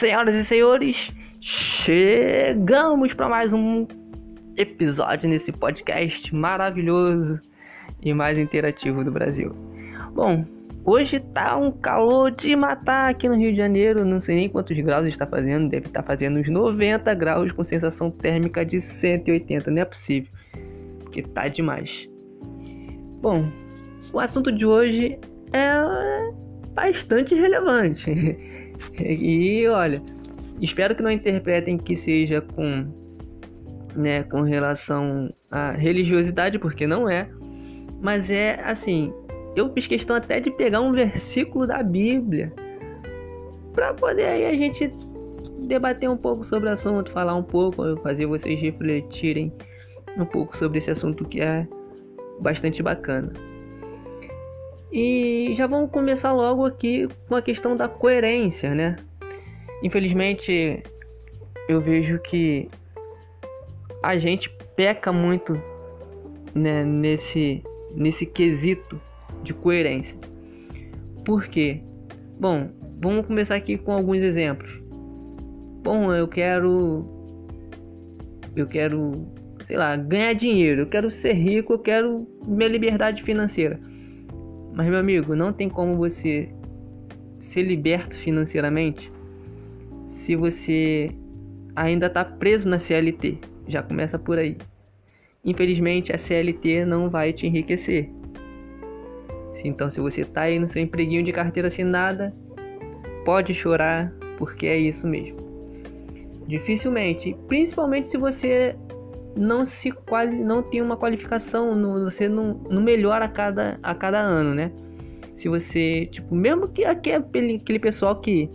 Senhoras e senhores, chegamos para mais um episódio nesse podcast maravilhoso e mais interativo do Brasil. Bom, hoje tá um calor de matar aqui no Rio de Janeiro, não sei nem quantos graus está fazendo, deve estar tá fazendo uns 90 graus com sensação térmica de 180, não é possível, porque tá demais. Bom, o assunto de hoje é bastante relevante. e olha, espero que não interpretem que seja com, né, com relação à religiosidade, porque não é. Mas é assim, eu fiz questão até de pegar um versículo da Bíblia para poder aí a gente debater um pouco sobre o assunto, falar um pouco, fazer vocês refletirem um pouco sobre esse assunto que é bastante bacana. E já vamos começar logo aqui com a questão da coerência, né? Infelizmente, eu vejo que a gente peca muito né, nesse, nesse quesito de coerência. Por quê? Bom, vamos começar aqui com alguns exemplos. Bom, eu quero. Eu quero, sei lá, ganhar dinheiro, eu quero ser rico, eu quero minha liberdade financeira. Mas, meu amigo, não tem como você ser liberto financeiramente se você ainda está preso na CLT. Já começa por aí. Infelizmente, a CLT não vai te enriquecer. Então, se você está aí no seu empreguinho de carteira assinada, pode chorar, porque é isso mesmo. Dificilmente, principalmente se você não se quali não tem uma qualificação, no, você não, não melhora a cada, a cada ano, né? Se você, tipo, mesmo que aquele, aquele pessoal que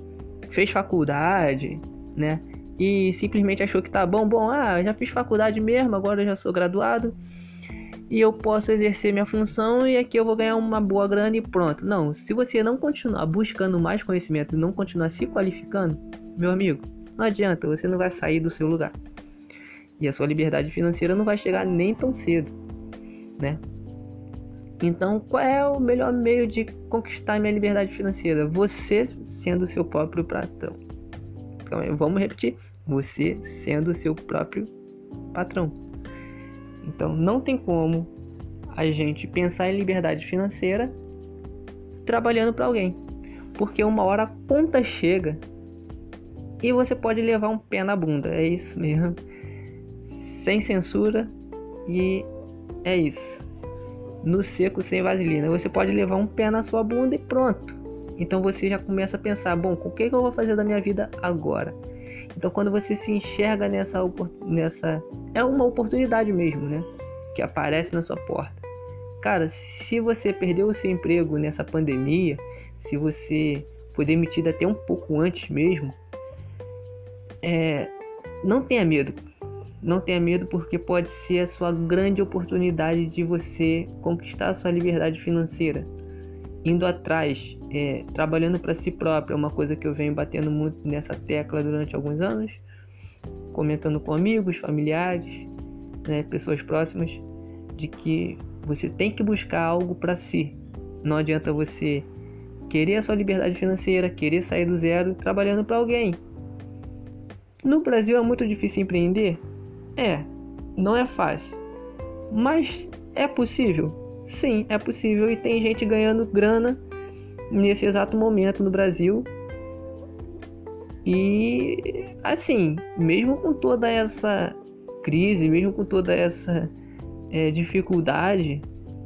fez faculdade, né? E simplesmente achou que tá bom, bom, ah, já fiz faculdade mesmo, agora eu já sou graduado e eu posso exercer minha função e aqui eu vou ganhar uma boa grana e pronto. Não, se você não continuar buscando mais conhecimento e não continuar se qualificando, meu amigo, não adianta, você não vai sair do seu lugar. E a sua liberdade financeira não vai chegar nem tão cedo, né? Então, qual é o melhor meio de conquistar minha liberdade financeira? Você sendo seu próprio patrão. Então, vamos repetir: você sendo seu próprio patrão. Então, não tem como a gente pensar em liberdade financeira trabalhando para alguém, porque uma hora a conta chega e você pode levar um pé na bunda. É isso mesmo sem censura e é isso. No seco sem vaselina. Você pode levar um pé na sua bunda e pronto. Então você já começa a pensar, bom, o que, que eu vou fazer da minha vida agora? Então quando você se enxerga nessa nessa é uma oportunidade mesmo, né? Que aparece na sua porta. Cara, se você perdeu o seu emprego nessa pandemia, se você foi demitido até um pouco antes mesmo, é, não tenha medo. Não tenha medo, porque pode ser a sua grande oportunidade de você conquistar a sua liberdade financeira. Indo atrás, é, trabalhando para si próprio, é uma coisa que eu venho batendo muito nessa tecla durante alguns anos, comentando com amigos, familiares, né, pessoas próximas, de que você tem que buscar algo para si. Não adianta você querer a sua liberdade financeira, querer sair do zero trabalhando para alguém. No Brasil é muito difícil empreender? É, não é fácil. Mas é possível? Sim, é possível e tem gente ganhando grana nesse exato momento no Brasil. E assim, mesmo com toda essa crise, mesmo com toda essa é, dificuldade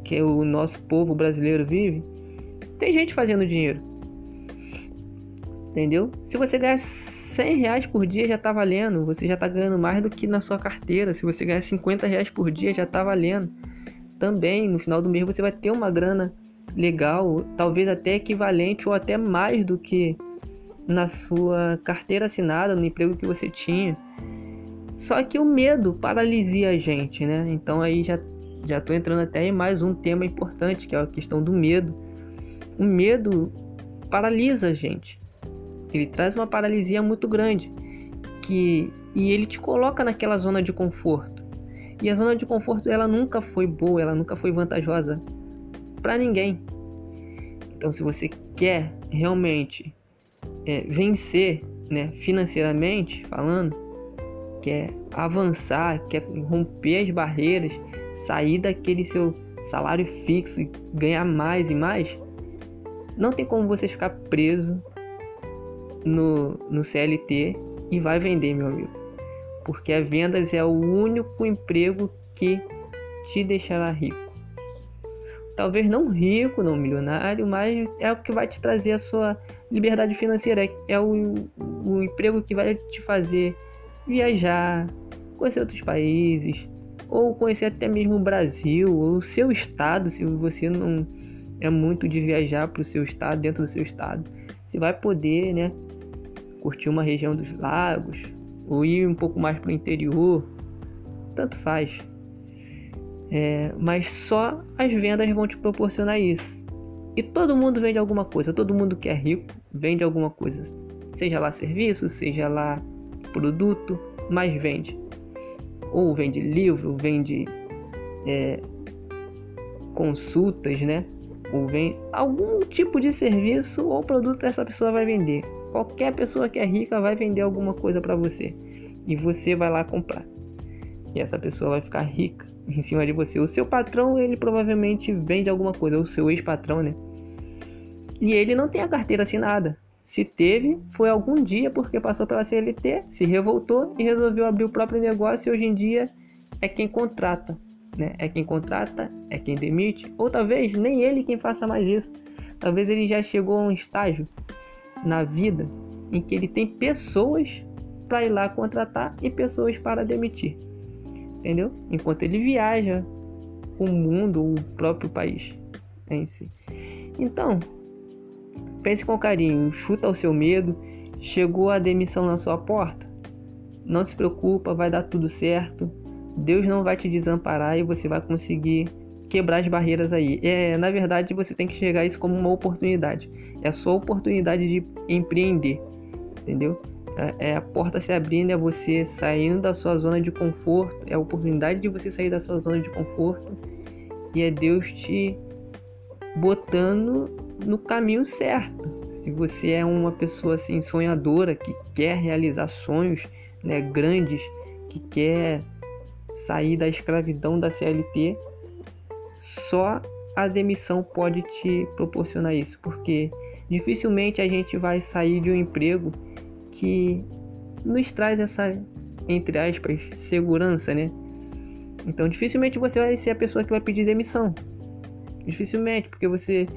que o nosso povo brasileiro vive, tem gente fazendo dinheiro. Entendeu? Se você ganhar 100 reais por dia já tá valendo. Você já tá ganhando mais do que na sua carteira. Se você ganhar 50 reais por dia já tá valendo. Também no final do mês você vai ter uma grana legal, talvez até equivalente ou até mais do que na sua carteira assinada, no emprego que você tinha. Só que o medo paralisia a gente, né? Então aí já já tô entrando até em mais um tema importante, que é a questão do medo. O medo paralisa a gente. Ele traz uma paralisia muito grande que e ele te coloca naquela zona de conforto. E a zona de conforto ela nunca foi boa, ela nunca foi vantajosa para ninguém. Então, se você quer realmente é, vencer né, financeiramente falando, quer avançar, quer romper as barreiras, sair daquele seu salário fixo e ganhar mais e mais, não tem como você ficar preso no, no CLT e vai vender, meu amigo. Porque a vendas é o único emprego que te deixará rico. Talvez não rico, não milionário, mas é o que vai te trazer a sua liberdade financeira. É o, o emprego que vai te fazer viajar, conhecer outros países, ou conhecer até mesmo o Brasil, ou o seu estado, se você não é muito de viajar para o seu estado, dentro do seu estado. Você vai poder, né, curtir uma região dos lagos, ou ir um pouco mais para o interior, tanto faz. É, mas só as vendas vão te proporcionar isso. E todo mundo vende alguma coisa, todo mundo que é rico vende alguma coisa, seja lá serviço, seja lá produto, mas vende. Ou vende livro, vende é, consultas, né? Ou vende algum tipo de serviço ou produto essa pessoa vai vender. Qualquer pessoa que é rica vai vender alguma coisa para você e você vai lá comprar. E essa pessoa vai ficar rica em cima de você. O seu patrão, ele provavelmente vende alguma coisa, o seu ex-patrão, né? E ele não tem a carteira assinada. Se teve, foi algum dia porque passou pela CLT, se revoltou e resolveu abrir o próprio negócio e hoje em dia é quem contrata, né? É quem contrata, é quem demite, ou talvez nem ele quem faça mais isso. Talvez ele já chegou a um estágio na vida em que ele tem pessoas para ir lá contratar e pessoas para demitir. Entendeu? Enquanto ele viaja o mundo, o próprio país em si. Então, Pense com carinho, chuta o seu medo. Chegou a demissão na sua porta? Não se preocupa, vai dar tudo certo. Deus não vai te desamparar e você vai conseguir quebrar as barreiras aí. É, na verdade, você tem que chegar isso como uma oportunidade. É a sua oportunidade de empreender, entendeu? É, é a porta se abrindo, é você saindo da sua zona de conforto, é a oportunidade de você sair da sua zona de conforto e é Deus te botando no caminho certo. Se você é uma pessoa assim sonhadora que quer realizar sonhos, né, grandes, que quer sair da escravidão da CLT, só a demissão pode te proporcionar isso, porque dificilmente a gente vai sair de um emprego que nos traz essa entre aspas segurança, né? Então dificilmente você vai ser a pessoa que vai pedir demissão. Dificilmente, porque você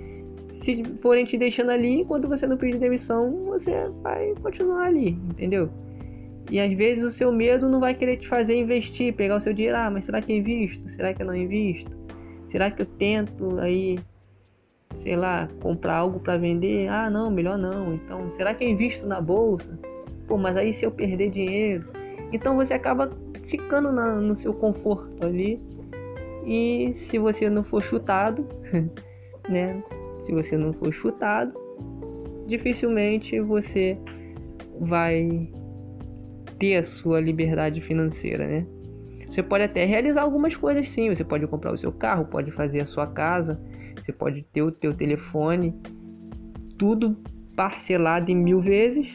se forem te deixando ali, enquanto você não pedir demissão, você vai continuar ali, entendeu? E às vezes o seu medo não vai querer te fazer investir, pegar o seu dinheiro, ah, mas será que eu invisto? Será que eu não invisto? Será que eu tento aí, sei lá, comprar algo para vender? Ah, não, melhor não. Então, será que eu invisto na bolsa? Pô, mas aí se eu perder dinheiro? Então você acaba ficando na, no seu conforto ali. E se você não for chutado, né? se você não for chutado, dificilmente você vai ter a sua liberdade financeira, né? Você pode até realizar algumas coisas sim, você pode comprar o seu carro, pode fazer a sua casa, você pode ter o teu telefone, tudo parcelado em mil vezes,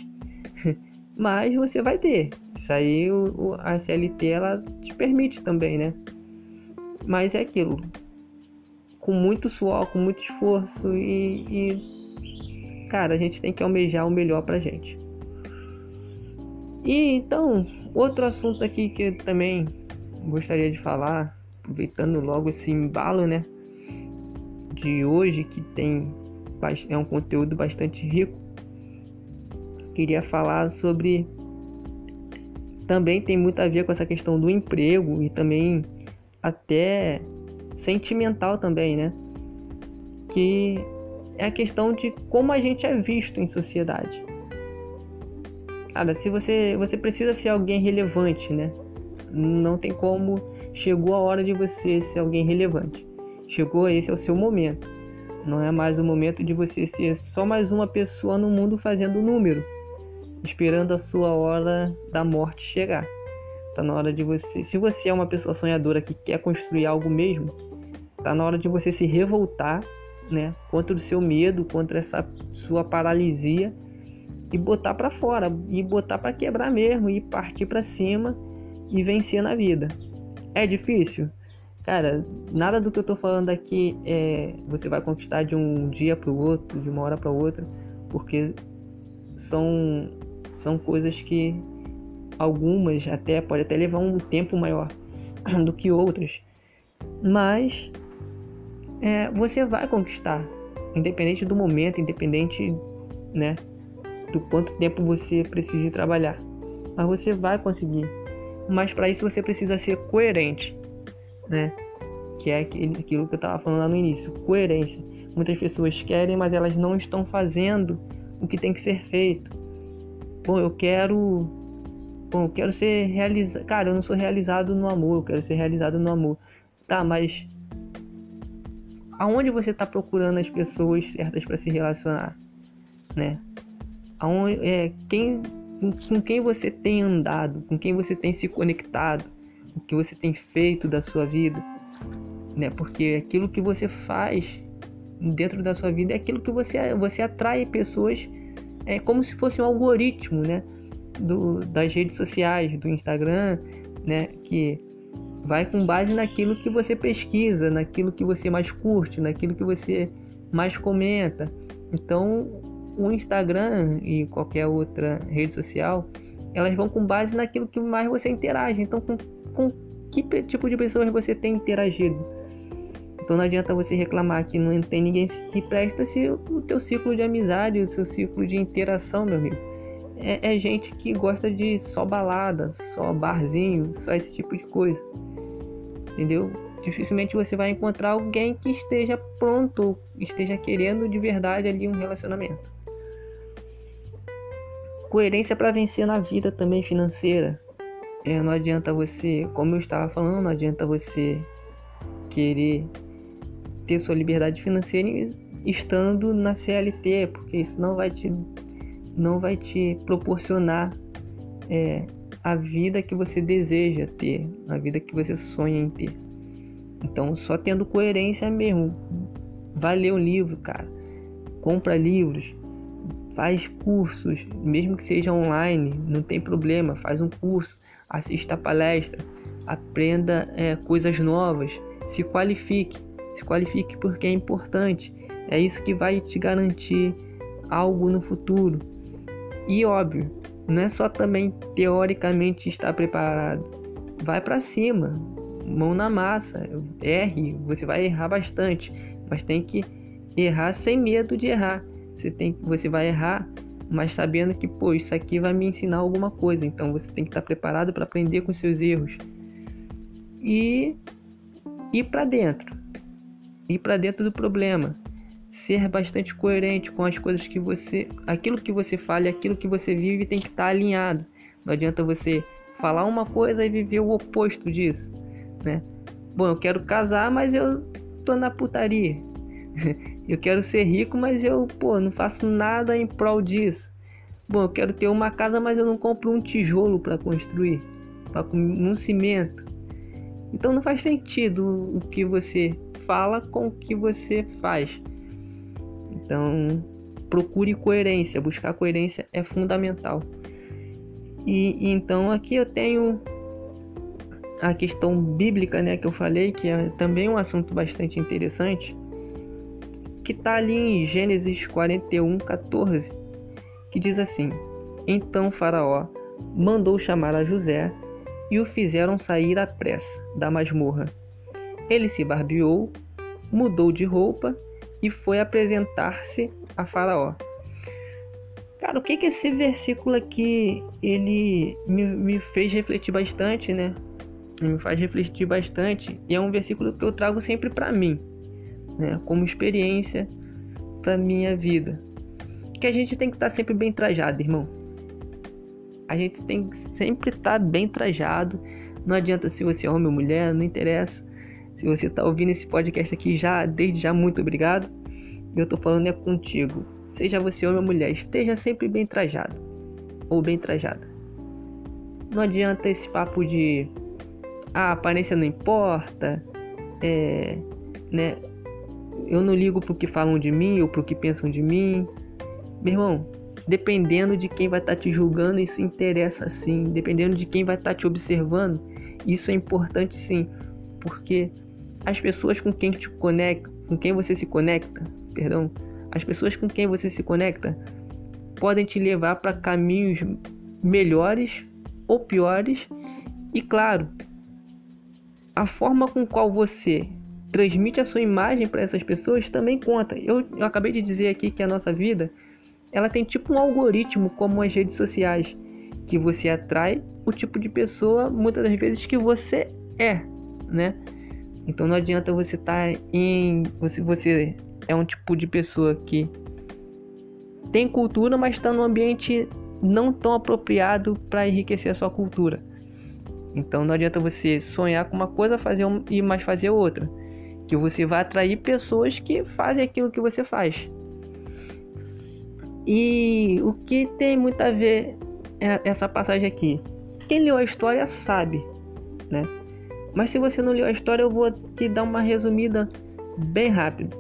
mas você vai ter. Isso aí o, a CLT ela te permite também, né? Mas é aquilo, com muito suor, com muito esforço e, e cara, a gente tem que almejar o melhor pra gente. E então, outro assunto aqui que também gostaria de falar, aproveitando logo esse embalo, né, de hoje que tem é um conteúdo bastante rico. Queria falar sobre também tem muito a ver com essa questão do emprego e também até sentimental também, né? Que é a questão de como a gente é visto em sociedade. Cara, se você você precisa ser alguém relevante, né? Não tem como chegou a hora de você ser alguém relevante. Chegou esse é o seu momento. Não é mais o momento de você ser só mais uma pessoa no mundo fazendo número, esperando a sua hora da morte chegar. Tá na hora de você. Se você é uma pessoa sonhadora que quer construir algo mesmo, Tá na hora de você se revoltar, né, contra o seu medo, contra essa sua paralisia e botar para fora, e botar para quebrar mesmo, e partir para cima e vencer na vida. É difícil? Cara, nada do que eu tô falando aqui é você vai conquistar de um dia para o outro, de uma hora para outra, porque são são coisas que algumas até pode até levar um tempo maior do que outras, mas é, você vai conquistar, independente do momento, independente, né, do quanto tempo você precise trabalhar, mas você vai conseguir. Mas para isso você precisa ser coerente, né? Que é aquilo que eu estava falando lá no início, coerência. Muitas pessoas querem, mas elas não estão fazendo o que tem que ser feito. Bom, eu quero Bom, eu quero ser realizado. Cara, eu não sou realizado no amor, eu quero ser realizado no amor. Tá, mas aonde você está procurando as pessoas certas para se relacionar, né? Aonde é quem com quem você tem andado, com quem você tem se conectado, o que você tem feito da sua vida, né? Porque aquilo que você faz dentro da sua vida é aquilo que você você atrai pessoas é como se fosse um algoritmo, né? Do, das redes sociais, do Instagram, né? Que vai com base naquilo que você pesquisa, naquilo que você mais curte, naquilo que você mais comenta. Então, o Instagram e qualquer outra rede social, elas vão com base naquilo que mais você interage. Então, com, com que tipo de pessoas você tem interagido? Então não adianta você reclamar que não tem ninguém que presta se o teu ciclo de amizade, o seu ciclo de interação, meu amigo, é, é gente que gosta de só balada, só barzinho, só esse tipo de coisa. Entendeu? Dificilmente você vai encontrar alguém que esteja pronto, esteja querendo de verdade ali um relacionamento. Coerência para vencer na vida também financeira. É, não adianta você, como eu estava falando, não adianta você querer ter sua liberdade financeira estando na CLT, porque isso não vai te, não vai te proporcionar é, a vida que você deseja ter, a vida que você sonha em ter. Então, só tendo coerência mesmo. Vai ler um livro, cara. Compra livros. Faz cursos, mesmo que seja online, não tem problema. Faz um curso, assista a palestra, aprenda é, coisas novas, se qualifique se qualifique porque é importante. É isso que vai te garantir algo no futuro. E óbvio, não é só também teoricamente estar preparado. Vai para cima, mão na massa, erre, você vai errar bastante, mas tem que errar sem medo de errar. Você tem você vai errar, mas sabendo que, pô, isso aqui vai me ensinar alguma coisa. Então você tem que estar preparado para aprender com seus erros. E ir para dentro ir para dentro do problema, ser bastante coerente com as coisas que você, aquilo que você fala aquilo que você vive tem que estar alinhado. Não adianta você falar uma coisa e viver o oposto disso, né? Bom, eu quero casar, mas eu tô na putaria. eu quero ser rico, mas eu, pô, não faço nada em prol disso. Bom, eu quero ter uma casa, mas eu não compro um tijolo para construir, para um cimento. Então não faz sentido o que você fala com o que você faz. Então, procure coerência, buscar coerência é fundamental. E, então aqui eu tenho a questão bíblica, né, que eu falei, que é também um assunto bastante interessante, que está ali em Gênesis 41, 14, que diz assim: Então Faraó mandou chamar a José e o fizeram sair à pressa da masmorra ele se barbeou, mudou de roupa e foi apresentar-se a Faraó. Cara, o que que esse versículo aqui ele me, me fez refletir bastante, né? Me faz refletir bastante e é um versículo que eu trago sempre para mim, né? Como experiência para minha vida. Que a gente tem que estar tá sempre bem trajado, irmão. A gente tem que sempre estar tá bem trajado. Não adianta se você é homem ou mulher, não interessa. Se você está ouvindo esse podcast aqui já, desde já, muito obrigado. Eu estou falando é contigo. Seja você homem ou mulher, esteja sempre bem trajado ou bem trajada. Não adianta esse papo de ah, a aparência não importa, é, né? Eu não ligo pro que falam de mim ou pro que pensam de mim. Meu irmão, dependendo de quem vai estar tá te julgando, isso interessa sim. Dependendo de quem vai estar tá te observando, isso é importante sim, porque as pessoas com quem te conecta, com quem você se conecta, perdão, as pessoas com quem você se conecta podem te levar para caminhos melhores ou piores. E claro, a forma com qual você transmite a sua imagem para essas pessoas também conta. Eu, eu acabei de dizer aqui que a nossa vida ela tem tipo um algoritmo como as redes sociais que você atrai o tipo de pessoa muitas das vezes que você é, né? Então não adianta você estar tá em você você é um tipo de pessoa que tem cultura, mas está num ambiente não tão apropriado para enriquecer a sua cultura. Então não adianta você sonhar com uma coisa fazer um, e mais fazer outra, que você vai atrair pessoas que fazem aquilo que você faz. E o que tem muito a ver é essa passagem aqui? Quem leu a história sabe, né? Mas se você não leu a história, eu vou te dar uma resumida bem rápido.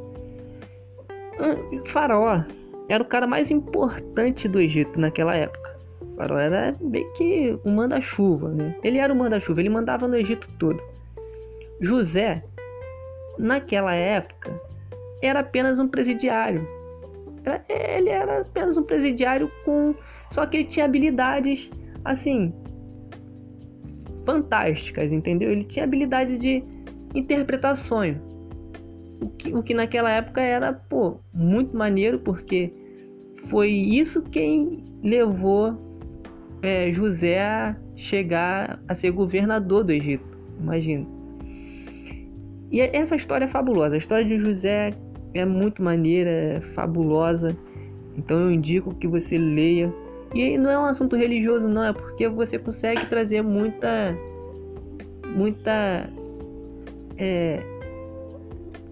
Faraó era o cara mais importante do Egito naquela época. O faraó era bem que um manda-chuva, né? Ele era o manda-chuva, ele mandava no Egito todo. José, naquela época, era apenas um presidiário. Ele era apenas um presidiário com. Só que ele tinha habilidades assim. fantásticas, entendeu? Ele tinha habilidade de interpretar sonho. O que, o que naquela época era, pô, muito maneiro, porque foi isso quem levou é, José a chegar a ser governador do Egito. Imagina. E essa história é fabulosa. A história de José é muito maneira, é fabulosa. Então eu indico que você leia. E não é um assunto religioso, não, é porque você consegue trazer muita. muita. É,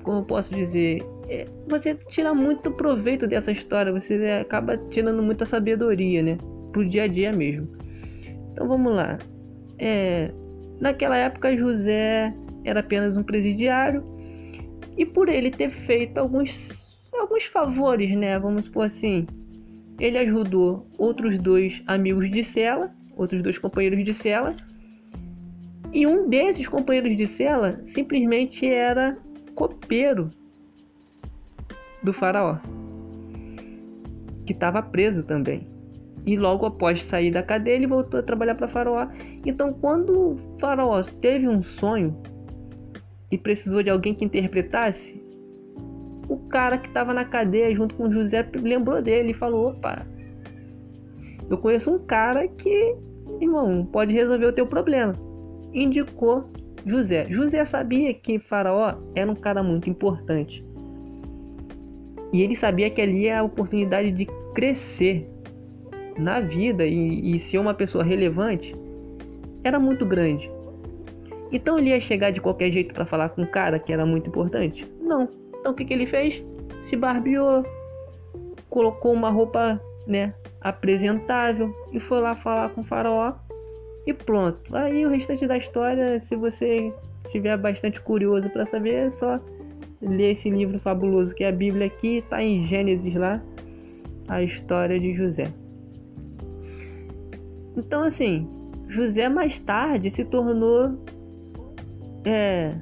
como eu posso dizer, é, você tira muito proveito dessa história, você acaba tirando muita sabedoria, né? Pro dia a dia mesmo. Então vamos lá. É, naquela época José era apenas um presidiário e por ele ter feito alguns alguns favores, né? Vamos supor assim, ele ajudou outros dois amigos de cela, outros dois companheiros de cela. E um desses companheiros de cela simplesmente era copeiro do faraó, que estava preso também. E logo após sair da cadeia, ele voltou a trabalhar para faraó. Então, quando o faraó teve um sonho e precisou de alguém que interpretasse, o cara que estava na cadeia junto com José lembrou dele e falou: opa, eu conheço um cara que, irmão, pode resolver o teu problema. Indicou José. José sabia que Faraó era um cara muito importante. E ele sabia que ali é a oportunidade de crescer na vida e, e ser uma pessoa relevante era muito grande. Então ele ia chegar de qualquer jeito para falar com um cara que era muito importante? Não. Então o que, que ele fez? Se barbeou, colocou uma roupa né, apresentável e foi lá falar com o faraó e pronto. Aí o restante da história, se você estiver bastante curioso para saber, é só ler esse livro fabuloso que é a Bíblia aqui, está em Gênesis lá, a história de José. Então assim, José mais tarde se tornou é,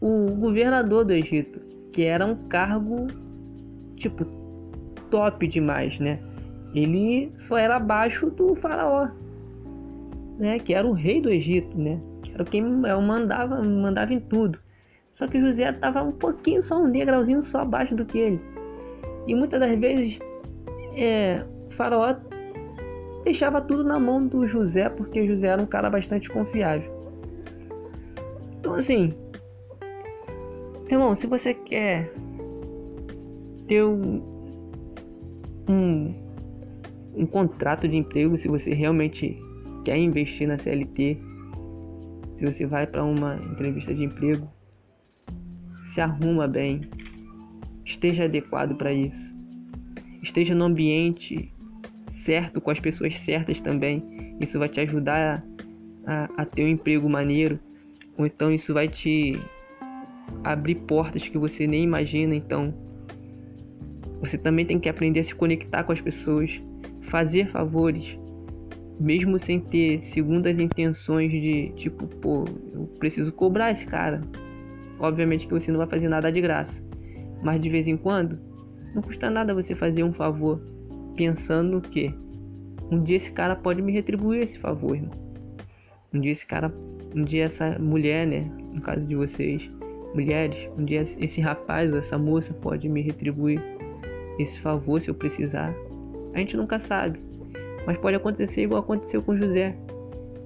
o governador do Egito, que era um cargo tipo top demais, né? Ele só era abaixo do faraó, né? Que era o rei do Egito, né? Que era quem mandava, mandava em tudo. Só que José estava um pouquinho, só um degrauzinho só abaixo do que ele. E muitas das vezes é, o faraó deixava tudo na mão do José, porque José era um cara bastante confiável. Então assim, irmão, se você quer ter um, um, um contrato de emprego, se você realmente quer investir na CLT, se você vai para uma entrevista de emprego, se arruma bem, esteja adequado para isso, esteja no ambiente certo, com as pessoas certas também. Isso vai te ajudar a, a ter um emprego maneiro, ou então isso vai te abrir portas que você nem imagina. Então, você também tem que aprender a se conectar com as pessoas, fazer favores, mesmo sem ter segundas intenções de tipo, pô, eu preciso cobrar esse cara. Obviamente que você não vai fazer nada de graça, mas de vez em quando não custa nada você fazer um favor pensando que um dia esse cara pode me retribuir esse favor, irmão. Um dia esse cara, um dia essa mulher, né, no caso de vocês, mulheres, um dia esse rapaz ou essa moça pode me retribuir esse favor se eu precisar. A gente nunca sabe. Mas pode acontecer igual aconteceu com José,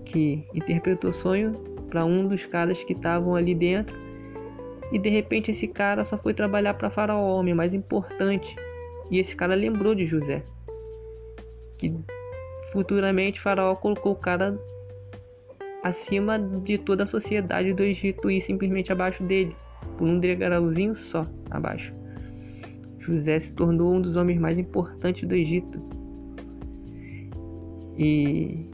que interpretou sonho para um dos caras que estavam ali dentro. E de repente esse cara só foi trabalhar para Faraó, homem mais importante. E esse cara lembrou de José. Que futuramente Faraó colocou o cara acima de toda a sociedade do Egito e simplesmente abaixo dele, por um degrauzinho só abaixo. José se tornou um dos homens mais importantes do Egito. E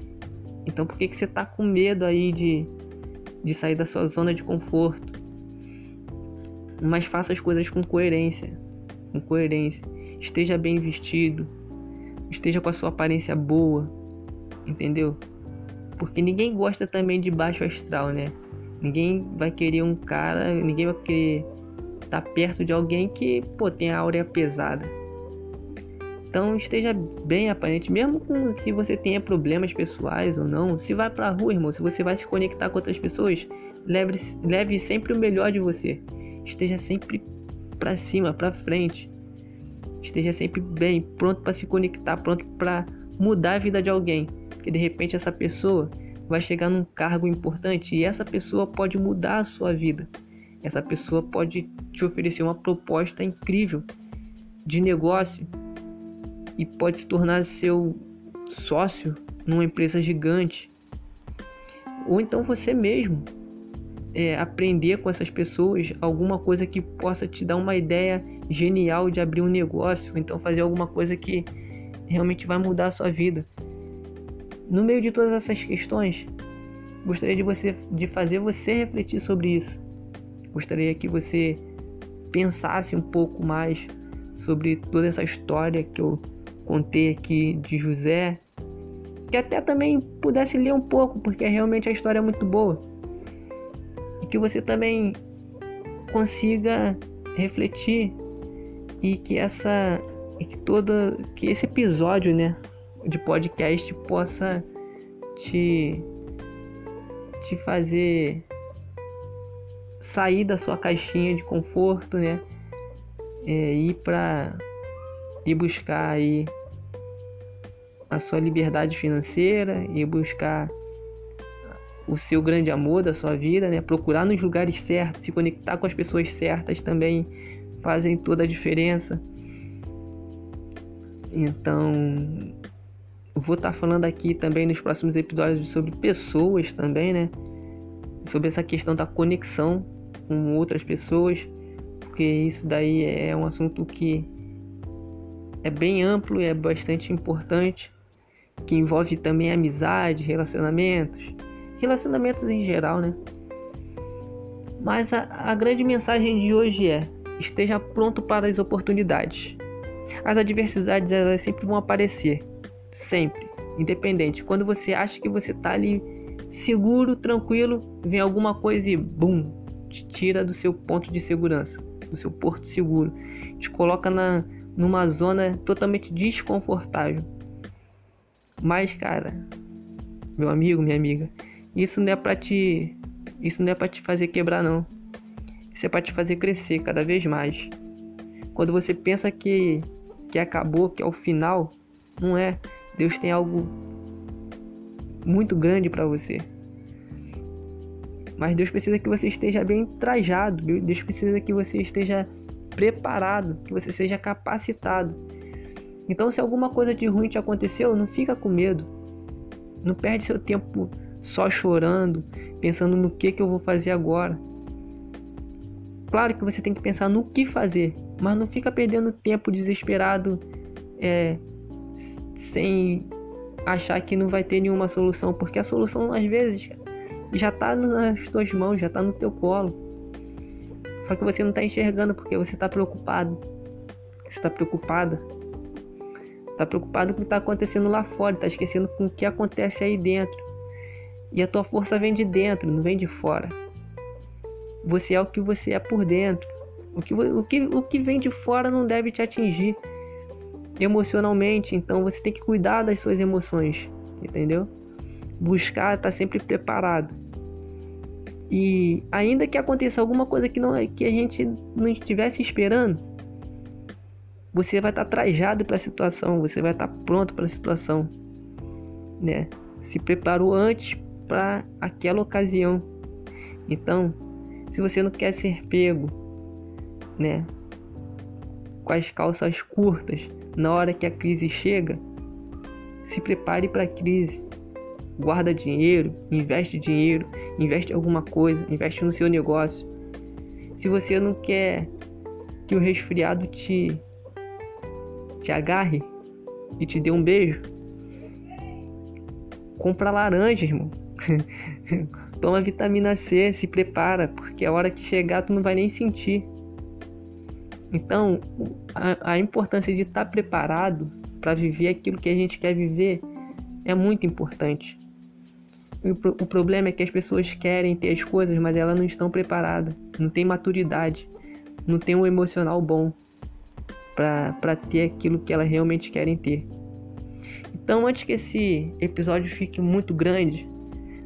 então por que, que você está com medo aí de, de sair da sua zona de conforto? Mas faça as coisas com coerência. Com coerência. Esteja bem vestido. Esteja com a sua aparência boa. Entendeu? Porque ninguém gosta também de baixo astral, né? Ninguém vai querer um cara, ninguém vai querer estar tá perto de alguém que, pô, tem a áurea pesada. Então esteja bem aparente, mesmo com que você tenha problemas pessoais ou não. Se vai pra rua, irmão, se você vai se conectar com outras pessoas, leve, leve sempre o melhor de você. Esteja sempre para cima, para frente. Esteja sempre bem, pronto para se conectar, pronto para mudar a vida de alguém. Que de repente essa pessoa vai chegar num cargo importante e essa pessoa pode mudar a sua vida. Essa pessoa pode te oferecer uma proposta incrível de negócio e pode se tornar seu sócio numa empresa gigante. Ou então você mesmo é, aprender com essas pessoas alguma coisa que possa te dar uma ideia genial de abrir um negócio, ou então fazer alguma coisa que realmente vai mudar a sua vida. No meio de todas essas questões, gostaria de você de fazer você refletir sobre isso. Gostaria que você pensasse um pouco mais sobre toda essa história que eu contei aqui de José, que até também pudesse ler um pouco, porque realmente a história é muito boa. E que você também consiga refletir e que essa e que todo que esse episódio, né, de podcast possa te te fazer sair da sua caixinha de conforto, né? É, ir para ir buscar aí a sua liberdade financeira e buscar o seu grande amor da sua vida, né? Procurar nos lugares certos, se conectar com as pessoas certas também fazem toda a diferença. Então, vou estar tá falando aqui também nos próximos episódios sobre pessoas também, né? Sobre essa questão da conexão com outras pessoas, porque isso daí é um assunto que é bem amplo e é bastante importante, que envolve também amizade, relacionamentos, relacionamentos em geral, né? Mas a, a grande mensagem de hoje é: esteja pronto para as oportunidades. As adversidades elas sempre vão aparecer, sempre, independente. Quando você acha que você está ali seguro, tranquilo, vem alguma coisa e bum, te tira do seu ponto de segurança, do seu porto seguro, te coloca na numa zona totalmente desconfortável. Mas, cara, meu amigo, minha amiga, isso não é para te isso não é para te fazer quebrar não. Isso é para te fazer crescer cada vez mais. Quando você pensa que que acabou, que é o final, não é. Deus tem algo muito grande para você. Mas Deus precisa que você esteja bem trajado. Deus precisa que você esteja preparado, que você seja capacitado. Então, se alguma coisa de ruim te aconteceu, não fica com medo. Não perde seu tempo só chorando, pensando no que, que eu vou fazer agora. Claro que você tem que pensar no que fazer, mas não fica perdendo tempo desesperado é, sem achar que não vai ter nenhuma solução, porque a solução às vezes já está nas tuas mãos, já está no teu colo. Só que você não está enxergando porque você está preocupado. Você está preocupada. Tá preocupado com o que está acontecendo lá fora, tá esquecendo com o que acontece aí dentro. E a tua força vem de dentro, não vem de fora. Você é o que você é por dentro. O que, o que, o que vem de fora não deve te atingir emocionalmente, então você tem que cuidar das suas emoções, entendeu? Buscar estar tá sempre preparado. E ainda que aconteça alguma coisa que não que a gente não estivesse esperando, você vai estar trajado para a situação, você vai estar pronto para a situação, né? Se preparou antes para aquela ocasião. Então, se você não quer ser pego, né, com as calças curtas na hora que a crise chega, se prepare para a crise. Guarda dinheiro, investe dinheiro, investe alguma coisa, investe no seu negócio. Se você não quer que o resfriado te te agarre e te dê um beijo, compra laranja, irmão. Toma vitamina C, se prepara, porque a hora que chegar tu não vai nem sentir. Então, a, a importância de estar preparado para viver aquilo que a gente quer viver é muito importante. O, o problema é que as pessoas querem ter as coisas, mas elas não estão preparadas, não tem maturidade, não tem um emocional bom para ter aquilo que elas realmente querem ter. Então, antes que esse episódio fique muito grande,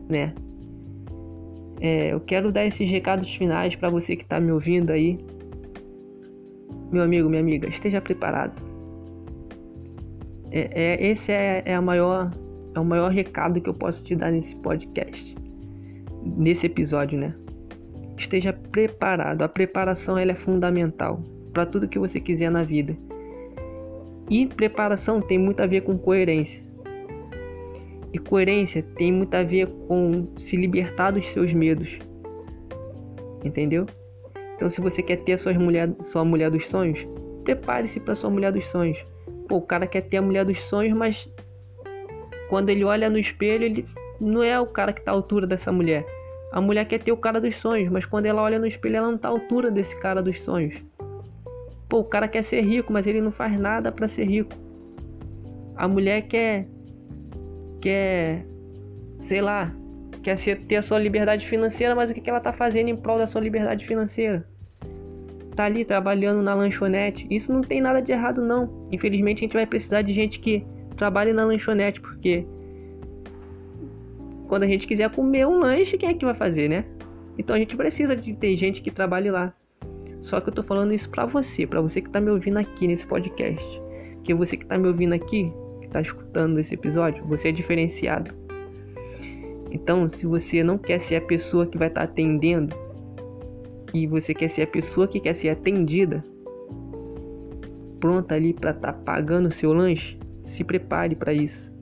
né? É, eu quero dar esses recados finais para você que está me ouvindo aí. Meu amigo, minha amiga, esteja preparado. É, é esse é, é, a maior, é o maior recado que eu posso te dar nesse podcast, nesse episódio, né? Esteja preparado. A preparação ela é fundamental para tudo que você quiser na vida. E preparação tem muito a ver com coerência. E coerência tem muito a ver com se libertar dos seus medos. Entendeu? Então, se você quer ter sua mulher, sua mulher dos sonhos, prepare-se para sua mulher dos sonhos. Pô, o cara quer ter a mulher dos sonhos, mas quando ele olha no espelho, ele não é o cara que está à altura dessa mulher. A mulher quer ter o cara dos sonhos, mas quando ela olha no espelho, ela não está à altura desse cara dos sonhos. Pô, o cara quer ser rico, mas ele não faz nada para ser rico. A mulher quer quer sei lá, quer ser, ter a sua liberdade financeira, mas o que, que ela tá fazendo em prol da sua liberdade financeira? Tá ali trabalhando na lanchonete. Isso não tem nada de errado não. Infelizmente a gente vai precisar de gente que trabalhe na lanchonete, porque quando a gente quiser comer um lanche, quem é que vai fazer, né? Então a gente precisa de ter gente que trabalhe lá. Só que eu tô falando isso pra você, pra você que tá me ouvindo aqui nesse podcast. Que você que tá me ouvindo aqui, que tá escutando esse episódio, você é diferenciado. Então, se você não quer ser a pessoa que vai estar tá atendendo e você quer ser a pessoa que quer ser atendida, pronta ali para estar tá pagando o seu lanche, se prepare para isso.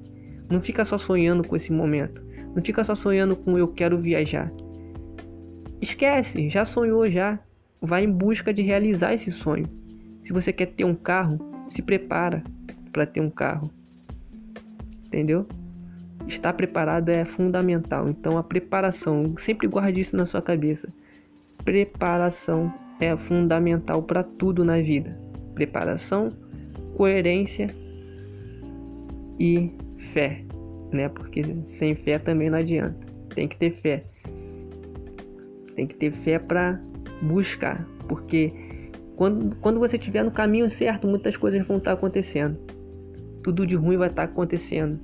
Não fica só sonhando com esse momento. Não fica só sonhando com eu quero viajar. Esquece, já sonhou já vai em busca de realizar esse sonho. Se você quer ter um carro, se prepara para ter um carro. Entendeu? Estar preparado é fundamental. Então a preparação, sempre guarde isso na sua cabeça. Preparação é fundamental para tudo na vida. Preparação, coerência e fé, né? Porque sem fé também não adianta. Tem que ter fé. Tem que ter fé para buscar, porque quando, quando você estiver no caminho certo, muitas coisas vão estar acontecendo. Tudo de ruim vai estar acontecendo.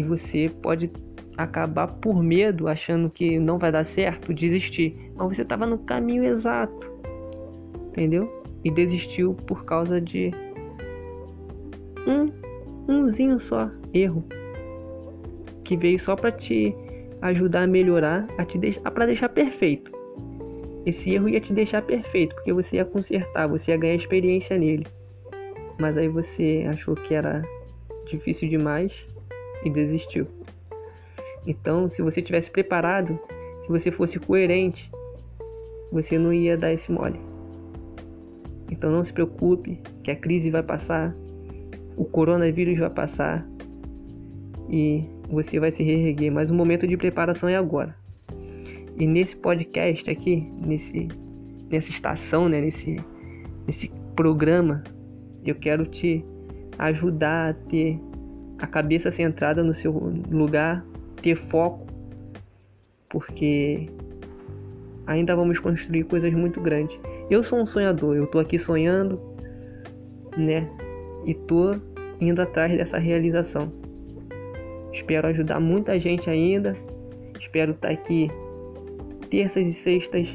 E você pode acabar por medo, achando que não vai dar certo, desistir. Mas você estava no caminho exato. Entendeu? E desistiu por causa de um umzinho só erro que veio só para te ajudar a melhorar, a te deixar para deixar perfeito. Esse erro ia te deixar perfeito, porque você ia consertar, você ia ganhar experiência nele. Mas aí você achou que era difícil demais e desistiu. Então, se você tivesse preparado, se você fosse coerente, você não ia dar esse mole. Então não se preocupe, que a crise vai passar, o coronavírus vai passar e você vai se reerguer, mas o momento de preparação é agora. E nesse podcast aqui, nesse, nessa estação, né, nesse, nesse programa, eu quero te ajudar a ter a cabeça centrada no seu lugar, ter foco, porque ainda vamos construir coisas muito grandes. Eu sou um sonhador, eu tô aqui sonhando, né? E tô indo atrás dessa realização. Espero ajudar muita gente ainda. Espero estar aqui terças e sextas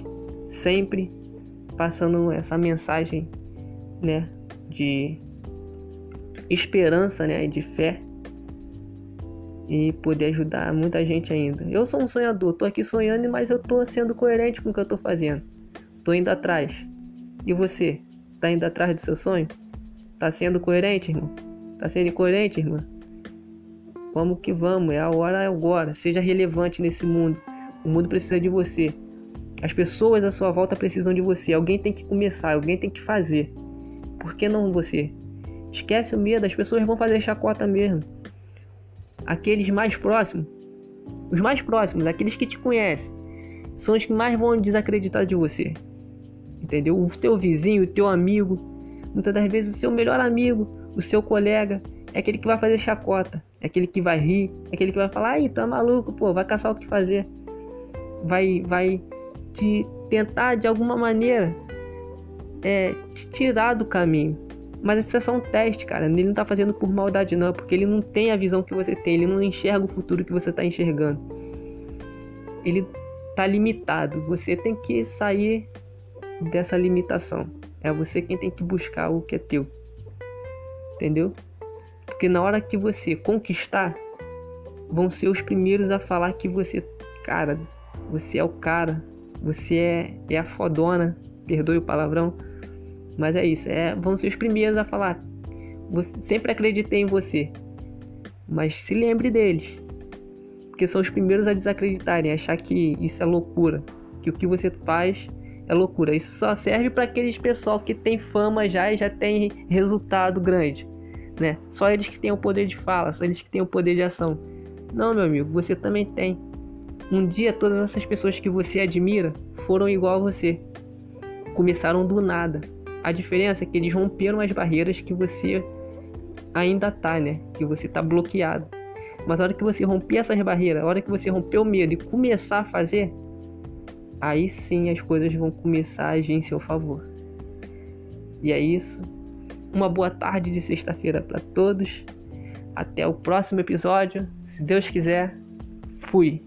sempre passando essa mensagem, né, de esperança, né, de fé e poder ajudar muita gente ainda. Eu sou um sonhador, tô aqui sonhando, mas eu tô sendo coerente com o que eu tô fazendo. Tô indo atrás. E você, tá indo atrás do seu sonho? Tá sendo coerente, irmão? Tá sendo coerente, irmã? Vamos que vamos, é a hora é agora. Seja relevante nesse mundo. O mundo precisa de você. As pessoas à sua volta precisam de você. Alguém tem que começar, alguém tem que fazer. Por que não você? Esquece o medo, as pessoas vão fazer chacota mesmo. Aqueles mais próximos, os mais próximos, aqueles que te conhecem, são os que mais vão desacreditar de você. Entendeu? O teu vizinho, o teu amigo, muitas das vezes o seu melhor amigo, o seu colega, é aquele que vai fazer chacota, é aquele que vai rir, é aquele que vai falar, aí, tu é maluco, pô, vai caçar o que fazer. Vai, vai te tentar de alguma maneira é, te tirar do caminho. Mas isso é só um teste, cara. Ele não tá fazendo por maldade, não, porque ele não tem a visão que você tem, ele não enxerga o futuro que você tá enxergando. Ele tá limitado. Você tem que sair dessa limitação. É você quem tem que buscar o que é teu. Entendeu? Porque na hora que você conquistar, vão ser os primeiros a falar que você, cara, você é o cara, você é, é a fodona, perdoe o palavrão, mas é isso, é, vão ser os primeiros a falar. Você, sempre acreditei em você, mas se lembre deles, porque são os primeiros a desacreditarem, achar que isso é loucura, que o que você faz é loucura. Isso só serve para aqueles pessoal que tem fama já e já tem resultado grande né? Só eles que têm o poder de fala, só eles que têm o poder de ação. Não, meu amigo, você também tem. Um dia todas essas pessoas que você admira foram igual a você. Começaram do nada. A diferença é que eles romperam as barreiras que você ainda tá, né? Que você tá bloqueado. Mas a hora que você romper essas barreiras, a hora que você romper o medo e começar a fazer, aí sim as coisas vão começar a agir em seu favor. E é isso. Uma boa tarde de sexta-feira para todos. Até o próximo episódio. Se Deus quiser, fui.